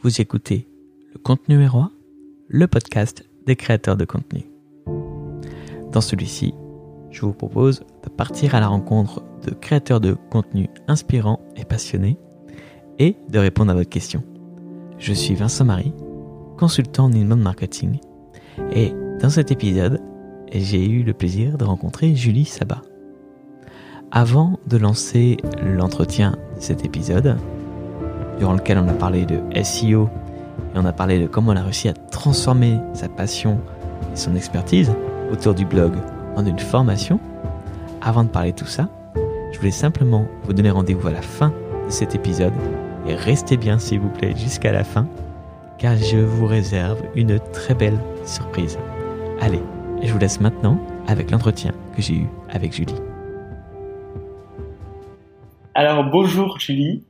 Vous écoutez Le Contenu est Roi, le podcast des créateurs de contenu. Dans celui-ci, je vous propose de partir à la rencontre de créateurs de contenu inspirants et passionnés et de répondre à votre question. Je suis Vincent Marie, consultant en inbound marketing et dans cet épisode, j'ai eu le plaisir de rencontrer Julie Sabat. Avant de lancer l'entretien de cet épisode, durant lequel on a parlé de SEO et on a parlé de comment elle a réussi à transformer sa passion et son expertise autour du blog en une formation, avant de parler de tout ça, je voulais simplement vous donner rendez-vous à la fin de cet épisode et restez bien s'il vous plaît jusqu'à la fin car je vous réserve une très belle surprise. Allez, je vous laisse maintenant avec l'entretien que j'ai eu avec Julie. Alors bonjour Julie,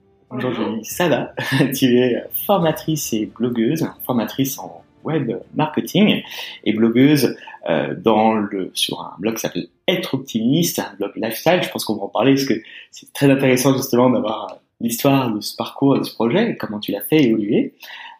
ça va Tu es formatrice et blogueuse, formatrice en web marketing et blogueuse euh, dans le sur un blog qui s'appelle Être optimiste, un blog lifestyle. Je pense qu'on va en parler parce que c'est très intéressant justement d'avoir l'histoire de ce parcours, de ce projet, comment tu l'as fait évoluer.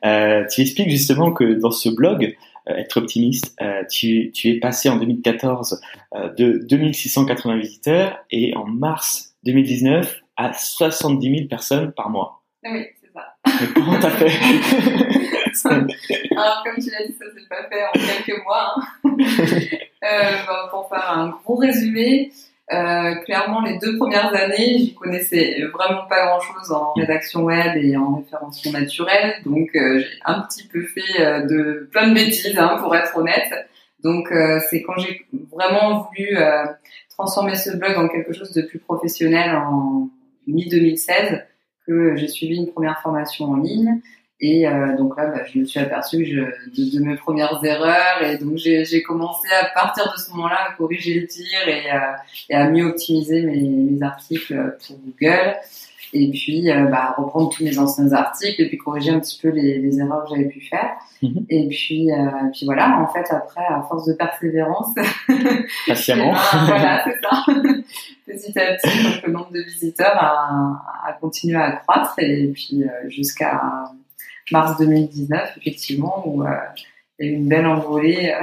Euh, tu expliques justement que dans ce blog, euh, être optimiste, tu, tu, es passé en 2014 euh, de 2680 visiteurs et en mars 2019 à 70 000 personnes par mois. Ah oui, c'est ça. Mais comment t'as fait Alors, comme tu l'as dit, ça s'est pas fait en quelques mois. Hein. euh, bon, pour faire un gros résumé, euh, clairement, les deux premières années, j'y connaissais vraiment pas grand-chose en rédaction web et en référencement naturel, donc euh, j'ai un petit peu fait euh, de plein de bêtises, hein, pour être honnête. Donc euh, c'est quand j'ai vraiment voulu euh, transformer ce blog en quelque chose de plus professionnel en mi-2016 que j'ai suivi une première formation en ligne. Et euh, donc là, bah, je me suis aperçue de, mes premières erreurs et donc j'ai commencé à partir de ce moment-là à corriger le tir et, euh, et à mieux optimiser mes, mes, articles pour Google et puis euh, bah, reprendre tous mes anciens articles et puis corriger un petit peu les, les erreurs que j'avais pu faire. Mhm. Et puis, euh, puis voilà, en fait, après, à force de persévérance, patiemment, ben, voilà, c'est ça. Petit à petit, donc, le nombre de visiteurs a, a continué à croître et puis euh, jusqu'à mars 2019, effectivement, où eu une belle envolée.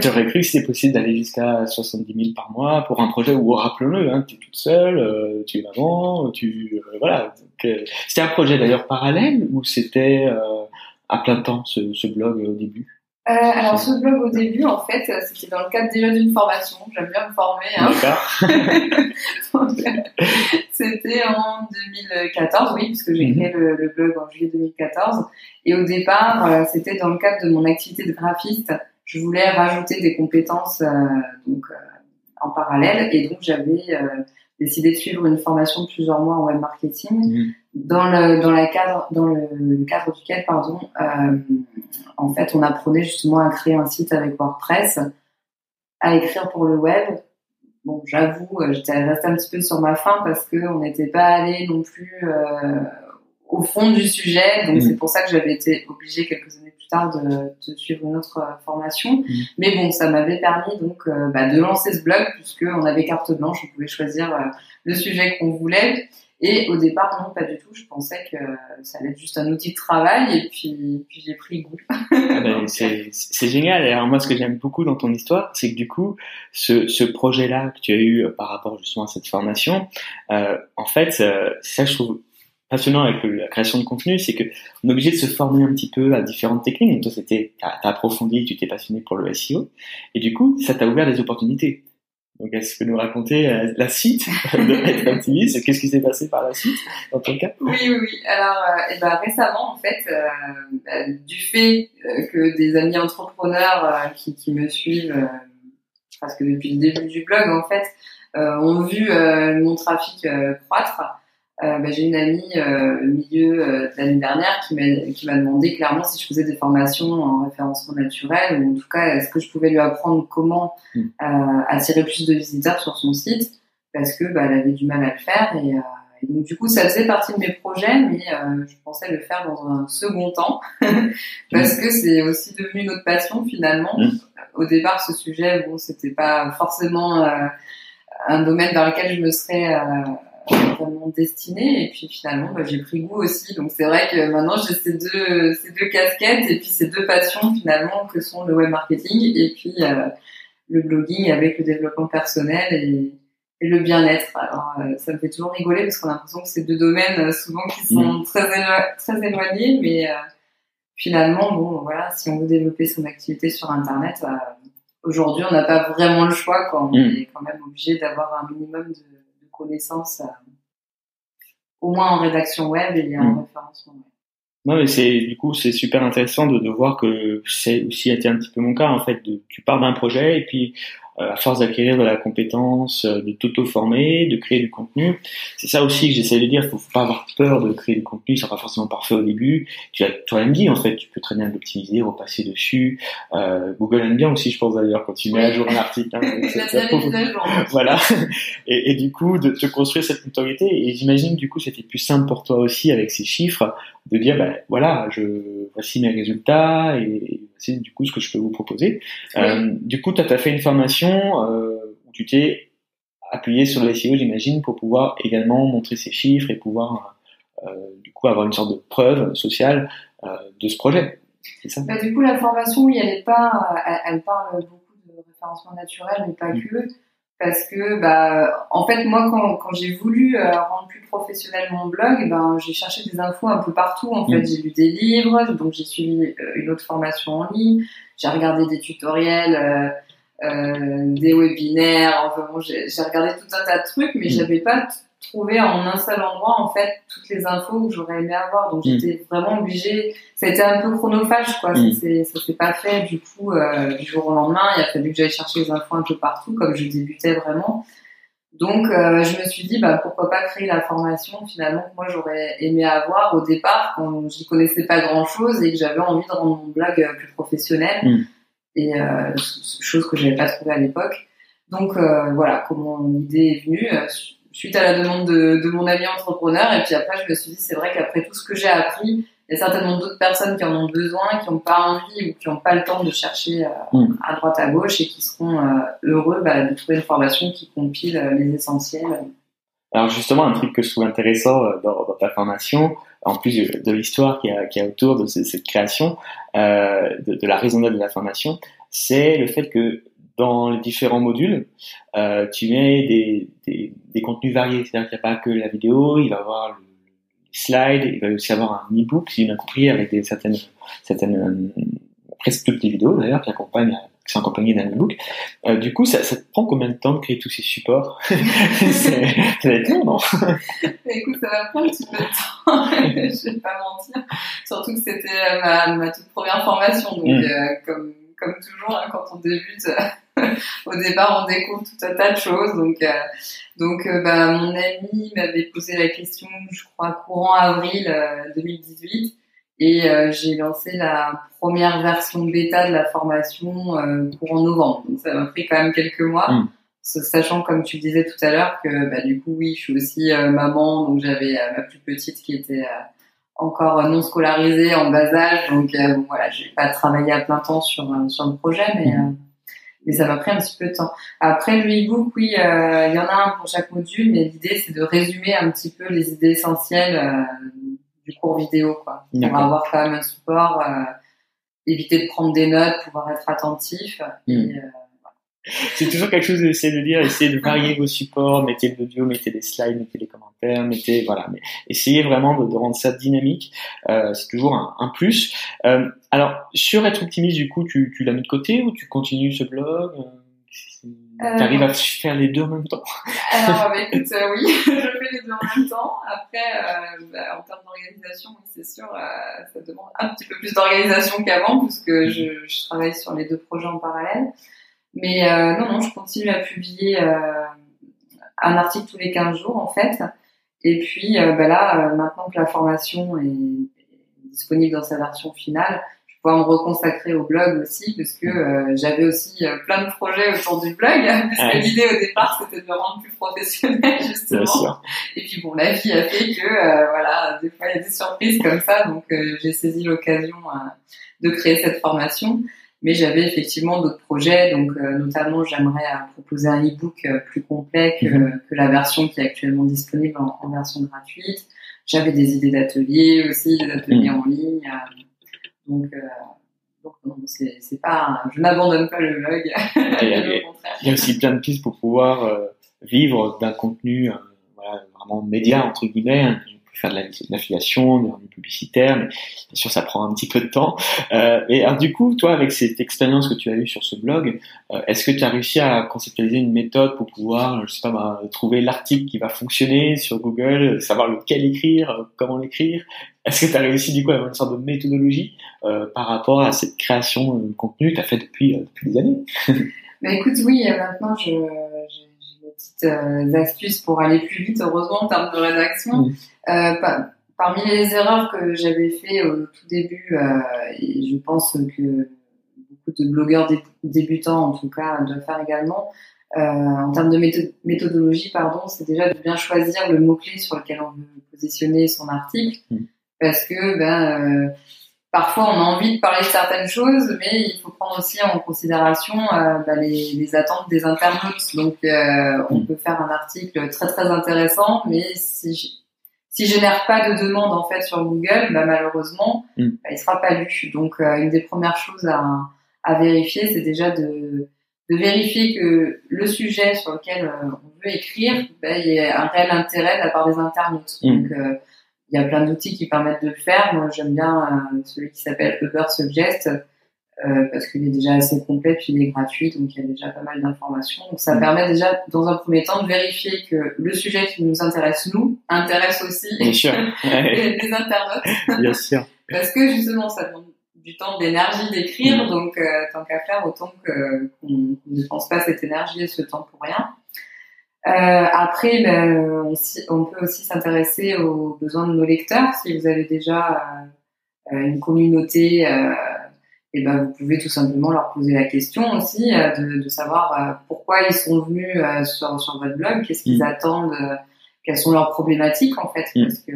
tu aurais cru que c'était possible d'aller jusqu'à 70 000 par mois pour un projet où, rappelons-le, hein, tu es toute seule, euh, tu es maman, tu... Euh, voilà. C'était un projet d'ailleurs parallèle ou c'était euh, à plein temps ce, ce blog au début? Euh, alors ce blog au début, en fait, c'était dans le cadre déjà d'une formation. J'aime bien me former. Hein. c'était en 2014, oui, puisque j'ai créé le, le, blog en juillet 2014. Et au départ, euh, c'était dans le cadre de mon activité de graphiste. Je voulais rajouter des compétences euh, donc en parallèle, et donc j'avais décidé de suivre une formation de plusieurs mois en web marketing. Mmh dans le dans la cadre dans le, cadre duquel pardon euh, en fait on apprenait justement à créer un site avec WordPress à écrire pour le web bon j'avoue euh, j'étais restée un petit peu sur ma faim parce que on n'était pas allé non plus euh, au fond du sujet donc mmh. c'est pour ça que j'avais été obligée quelques années plus tard de, de suivre une autre formation mmh. mais bon ça m'avait permis donc euh, bah, de lancer ce blog puisque on avait carte blanche on pouvait choisir euh, le sujet qu'on voulait et au départ, non, pas du tout. Je pensais que ça allait être juste un outil de travail et puis, puis j'ai pris goût. ah ben, c'est génial. Alors moi, ce que j'aime beaucoup dans ton histoire, c'est que du coup, ce, ce projet-là que tu as eu par rapport justement à cette formation, euh, en fait, euh, ça je trouve passionnant avec la création de contenu, c'est que on est obligé de se former un petit peu à différentes techniques. Donc toi, c'était, t'as as approfondi, tu t'es passionné pour le SEO, et du coup, ça t'a ouvert des opportunités. Donc, est-ce que nous raconter euh, la suite de optimiste? Qu'est-ce qui s'est passé par la suite, dans ton cas? Oui, oui, oui. Alors, euh, et ben, récemment, en fait, euh, bah, du fait euh, que des amis entrepreneurs euh, qui, qui, me suivent presque depuis le début du blog, en fait, ont vu mon trafic croître, euh, bah, j'ai une amie euh, au milieu euh, de l'année dernière qui m'a qui m'a demandé clairement si je faisais des formations en référencement naturel ou en tout cas est-ce que je pouvais lui apprendre comment mm. attirer plus de visiteurs sur son site parce que bah, elle avait du mal à le faire et, et donc du coup ça faisait partie de mes projets mais je pensais le faire dans un second temps parce que c'est aussi devenu notre passion finalement mm. au départ ce sujet bon c'était pas forcément un domaine dans lequel je me serais destinée. Et puis finalement, bah, j'ai pris goût aussi. Donc c'est vrai que maintenant j'ai ces deux, ces deux casquettes et puis ces deux passions finalement que sont le web marketing et puis euh, le blogging avec le développement personnel et, et le bien-être. Alors euh, ça me fait toujours rigoler parce qu'on a l'impression que c'est deux domaines euh, souvent qui sont Mm. très, élo- très éloignés, mais euh, finalement, bon, voilà, si on veut développer son activité sur Internet, euh, aujourd'hui, on n'a pas vraiment le choix, quoi. On Mm. est quand même obligé d'avoir un minimum de connaissances, euh, au moins en rédaction web et en Mm. référencement web. Non, mais c'est du coup c'est super intéressant de, de voir que c'est aussi été un petit peu mon cas en fait. De, tu pars d'un projet et puis à force d'acquérir de la compétence, euh, de t'auto-former, de créer du contenu, c'est ça aussi que j'essaie de dire. Faut, faut pas avoir peur de créer du contenu, ça sera pas forcément parfait au début. Tu as toi-même dit en fait, tu peux très bien l'optimiser, repasser dessus. Euh, Google aime bien aussi, je pense d'ailleurs, quand tu mets à jour un article. hein, voilà. Et, et du coup, de te construire cette notoriété. Et j'imagine, du coup, c'était plus simple pour toi aussi avec ces chiffres de dire, ben voilà, je voici mes résultats et voici du coup ce que je peux vous proposer. Euh, du coup, tu as, fait une formation euh, où tu t'es appuyé sur le SEO, j'imagine, pour pouvoir également montrer ces chiffres et pouvoir euh, du coup avoir une sorte de preuve sociale euh, de ce projet. C'est ça? Bah, du coup, la formation, oui, elle est pas, elle, elle parle beaucoup de référencement naturel, mais pas Mm. que. Parce que, bah, en fait, moi, quand, quand j'ai voulu euh, rendre plus professionnel mon blog, ben, j'ai cherché des infos un peu partout. En fait, Mm. j'ai lu des livres, donc j'ai suivi euh, une autre formation en ligne, j'ai regardé des tutoriels, euh, euh, des webinaires. Enfin, bon, j'ai j'ai regardé tout un tas de trucs, mais Mm. j'avais pas trouvé en un seul endroit, en fait, toutes les infos que j'aurais aimé avoir. Donc, Mm. j'étais vraiment obligée ça a été un peu chronophage, quoi. Mm. Ça s'est- Ça s'est pas fait du coup euh, du jour au lendemain. Il a fallu que j'aille chercher les infos un peu partout, comme je débutais vraiment. Donc, euh, je me suis dit, bah, pourquoi pas créer la formation finalement que moi j'aurais aimé avoir au départ quand j'y connaissais pas grand chose et que j'avais envie de rendre mon blog euh, plus professionnel. Mm. Et euh, chose que j'avais pas trouvé à l'époque. Donc euh, voilà comment l'idée est venue euh, su- suite à la demande de, de mon ami entrepreneur. Et puis après, je me suis dit, c'est vrai qu'après tout ce que j'ai appris, il y a certainement d'autres personnes qui en ont besoin, qui n'ont pas envie ou qui n'ont pas le temps de chercher euh, Mm. à droite à gauche et qui seront heureux bah, de trouver une formation qui compile les essentiels. Alors justement, un truc que je trouve intéressant dans, dans ta formation, en plus de, l'histoire qu'il y, qu'il y a autour de ce- cette création, euh, de, de la raison d'être de la formation, c'est le fait que dans les différents modules, euh, tu mets des, des, des contenus variés. C'est-à-dire qu'il n'y a pas que la vidéo, il va y avoir le, les slides, il va aussi avoir un e-book, si j'ai bien compris, avec des, certaines, certaines, euh, presque toutes les vidéos d'ailleurs, qui accompagnent qui sont accompagnées d'un e-book. Euh, du coup, ça, ça te prend combien de temps de créer tous ces supports C'est- Ça va être long, non Écoute, ça va prendre un petit peu de temps, je vais pas mentir. Surtout que c'était euh, ma, ma toute première formation, donc Mm. euh, comme, comme toujours, hein, quand on débute, au départ, on découvre tout un tas de choses. Donc, euh, donc euh, bah, mon ami m'avait posé la question, je crois, courant avril euh, 2018. Et euh, j'ai lancé la première version bêta de la formation euh, courant novembre. Donc ça m'a pris quand même quelques mois. Mm. Sachant, comme tu le disais tout à l'heure, que bah, du coup, oui, je suis aussi euh, maman, donc j'avais euh, ma plus petite qui était euh, encore non scolarisée, en bas âge, donc euh, bon, voilà, j'ai pas travaillé à plein temps sur sur le projet, mais euh, mais ça m'a pris un petit peu de temps. Après le e-book, oui, euh, il y en a un pour chaque module, mais l'idée c'est de résumer un petit peu les idées essentielles euh, du cours vidéo, quoi, pour avoir quand même un support, euh, éviter de prendre des notes, pouvoir être attentif. Et, Mm. euh, C'est toujours quelque chose d'essayer de dire, essayez de varier vos supports, mettez de l'audio, mettez des slides, mettez des commentaires, mettez, voilà, mais essayez vraiment de, de rendre ça dynamique, euh, c'est toujours un, un plus. Euh, alors, sur être optimiste, du coup, tu, tu l'as mis de côté ou tu continues ce blog euh, Euh, Tu arrives à faire les deux en même temps Alors, bah, écoute, euh, oui, je fais les deux en même temps. Après, euh, bah, en termes d'organisation, oui, c'est sûr, euh, ça demande un petit peu plus d'organisation qu'avant, puisque je, je travaille sur les deux projets en parallèle. Mais euh, non, non, je continue à publier euh, un article tous les 15 jours, en fait. Et puis, euh, bah, là, euh, maintenant que la formation est, disponible dans sa version finale, pouvoir me reconsacrer au blog aussi, parce que euh, j'avais aussi euh, plein de projets autour du blog, parce que Ouais. l'idée au départ, c'était de le rendre plus professionnel, justement. Et puis bon, la vie a fait que euh, voilà, des fois il y a des surprises comme ça, donc euh, j'ai saisi l'occasion euh, de créer cette formation. mais j'avais effectivement d'autres projets, donc notamment j'aimerais proposer un e-book plus complet que, mhm. que, la version qui est actuellement disponible en, version gratuite. J'avais des idées d'ateliers aussi, des ateliers mhm. en ligne. Donc, donc non, c'est pas, je n'abandonne pas le blog. Il y, a, aussi plein de pistes pour pouvoir vivre d'un contenu voilà, vraiment média entre guillemets, faire de l'affiliation, de publicitaire, publicitaire, mais bien sûr ça prend un petit peu de temps. Euh, et alors du coup, toi, avec cette expérience que tu as eue sur ce blog, euh, est-ce que tu as réussi à conceptualiser une méthode pour pouvoir, je sais pas, bah, trouver l'article qui va fonctionner sur Google, savoir lequel écrire, euh, comment l'écrire? Est-ce que tu as réussi du coup à avoir une sorte de méthodologie euh, par rapport à cette création de contenu que tu as fait depuis, euh, depuis des années? Bah, écoute, oui, maintenant je petites euh, astuces pour aller plus vite, heureusement, en termes de rédaction. Euh, parmi les erreurs que j'avais fait au tout début, euh, et je pense que beaucoup de blogueurs débutants, en tout cas, doivent faire également, en termes de méthodologie, pardon, c'est déjà de bien choisir le mot-clé sur lequel on veut positionner son article. Parce que ben, parfois on a envie de parler de certaines choses, mais il faut prendre aussi en considération euh, bah, les, les, attentes des internautes. Donc euh, on mm. peut faire un article très très intéressant, mais si je, si génère pas de demande en fait sur Google, bah, malheureusement, mm. bah, il sera pas lu. Donc euh, une des premières choses à, à vérifier, c'est déjà de, de vérifier que le sujet sur lequel euh, on veut écrire, bah, il y ait un réel intérêt de la part des internautes. Mm. Donc il y a plein d'outils qui permettent de le faire. Moi, j'aime bien euh, celui qui s'appelle Uber Suggest euh, parce qu'il est déjà assez complet puis il est gratuit, donc il y a déjà pas mal d'informations. Donc ça mm. permet déjà, dans un premier temps, de vérifier que le sujet qui nous intéresse nous intéresse aussi les, internautes. Bien sûr. parce que justement, ça demande du temps, d'énergie d'écrire, mm. donc euh, tant qu'à faire, autant qu'on ne pense pas cette énergie et ce temps pour rien. Euh, après, ben, on, on, peut aussi s'intéresser aux besoins de nos lecteurs. Si vous avez déjà euh, une communauté, euh, et ben, vous pouvez tout simplement leur poser la question aussi de, de, savoir pourquoi ils sont venus sur, sur votre blog, qu'est-ce qu'ils mm. attendent, quelles sont leurs problématiques en fait, mm. parce que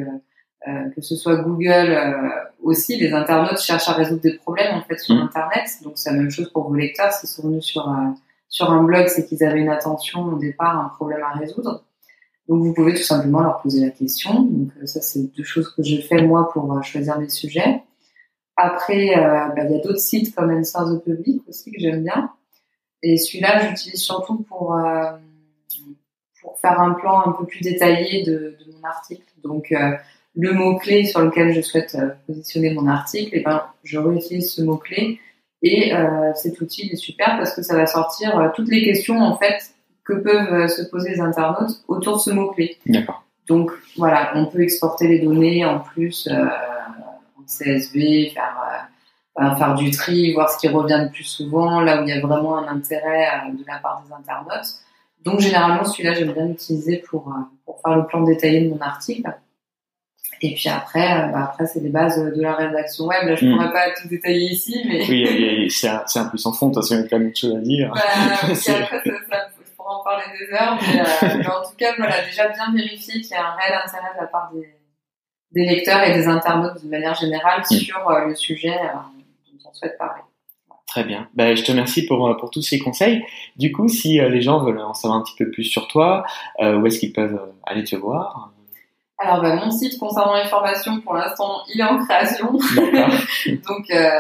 que ce soit Google aussi, les internautes cherchent à résoudre des problèmes en fait sur mm. Internet. Donc c'est la même chose pour vos lecteurs s'ils sont venus sur sur un blog, c'est qu'ils avaient une attention au départ, un problème à résoudre. Donc vous pouvez tout simplement leur poser la question. Donc euh, ça, c'est deux choses que je fais moi pour euh, choisir mes sujets. Après, euh, bah, il y a d'autres sites comme Answer the Public aussi que j'aime bien. Et celui-là, j'utilise surtout pour pour faire un plan un peu plus détaillé de, mon article. Donc le mot clé sur lequel je souhaite positionner mon article, eh ben je réutilise ce mot clé et euh, cet outil est super parce que ça va sortir euh, toutes les questions en fait que peuvent euh, se poser les internautes autour de ce mot-clé. D'accord. Donc voilà, on peut exporter les données en plus en CSV, faire faire du tri, voir ce qui revient le plus souvent, là où il y a vraiment un intérêt de la part des internautes. Donc généralement celui-là j'aime bien l'utiliser pour pour faire le plan détaillé de mon article. Et puis après, euh, bah après c'est les bases de la rédaction web. Là, je ne mm. pourrais pas tout détailler ici, mais oui, c'est un, un, peu sans fond. Parce qu'il y a quand même chose à dire. Bah, après, ça, je pourrais en parler des heures, mais, euh, mais, en tout cas, voilà, déjà bien vérifier qu'il y a un réel intérêt de la part des, des lecteurs et des internautes de manière générale mm. sur euh, le sujet euh, dont on souhaite parler. Très bien. Ben, je te remercie pour, pour tous ces conseils. Du coup, si les gens veulent en savoir un petit peu plus sur toi, où est-ce qu'ils peuvent aller te voir alors, bah, mon site concernant les formations, pour l'instant, il est en création. donc, euh,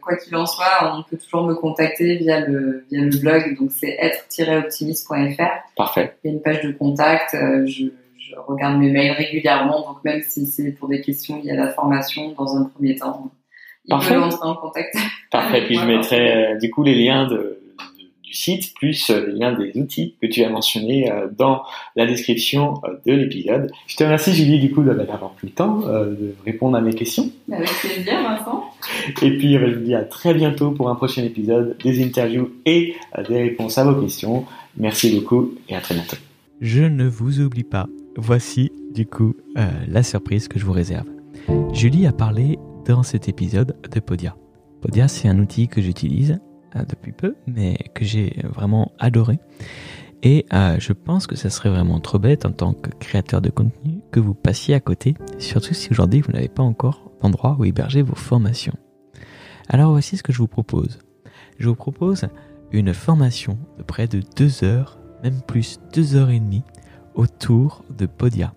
quoi qu'il en soit, on peut toujours me contacter via le, via le blog. Donc, c'est être-optimiste.fr. Parfait. Il y a une page de contact. Euh, je, je, regarde mes mails régulièrement. Donc, même si c'est pour des questions liées à la formation, dans un premier temps, il Parfait. peut entrer en contact. Parfait. Puis, je mettrai, euh, du coup, les liens de site, plus euh, les liens des outils que tu as mentionnés euh, dans la description euh, de l'épisode. Je te remercie Julie du coup d'avoir pris le temps de répondre à mes questions. Avec plaisir Vincent. Et puis je vous dis à très bientôt pour un prochain épisode, des interviews et des réponses à vos questions. Merci beaucoup et à très bientôt. Je ne vous oublie pas, voici du coup la surprise que je vous réserve. Julie a parlé dans cet épisode de Podia. Podia, c'est un outil que j'utilise depuis peu, mais que j'ai vraiment adoré. Et euh, je pense que ça serait vraiment trop bête en tant que créateur de contenu que vous passiez à côté, surtout si aujourd'hui vous n'avez pas encore d'endroit où héberger vos formations. Alors voici ce que je vous propose. je vous propose une formation de près de deux heures, même plus deux heures et demie, autour de Podia.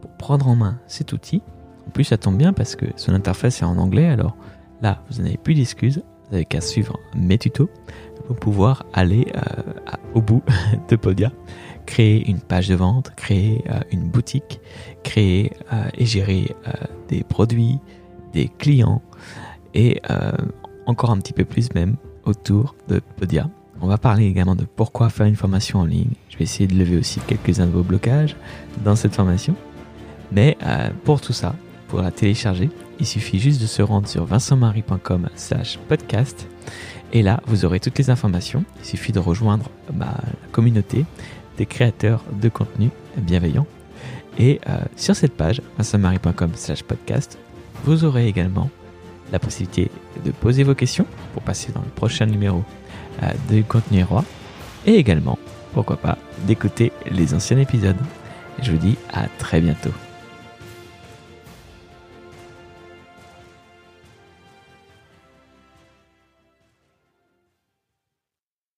Pour prendre en main cet outil, en plus ça tombe bien parce que son interface est en anglais, alors là, vous n'avez plus d'excuses, vous n'avez qu'à suivre mes tutos pour pouvoir aller euh, au bout de Podia, créer une page de vente, créer euh, une boutique, créer euh, et gérer des produits, des clients et encore un petit peu plus même autour de Podia. On va parler également de pourquoi faire une formation en ligne. Je vais essayer de lever aussi quelques-uns de vos blocages dans cette formation. Mais pour tout ça, pour la télécharger, il suffit juste de se rendre sur vincentmarie.com slash podcast. Et là, vous aurez toutes les informations. Il suffit de rejoindre ma bah, communauté des créateurs de contenu bienveillants. Et euh, sur cette page, vincentmarie.com slash podcast, vous aurez également la possibilité de poser vos questions pour passer dans le prochain numéro euh, de Contenu Roi. Et également, pourquoi pas, d'écouter les anciens épisodes. Je vous dis à très bientôt.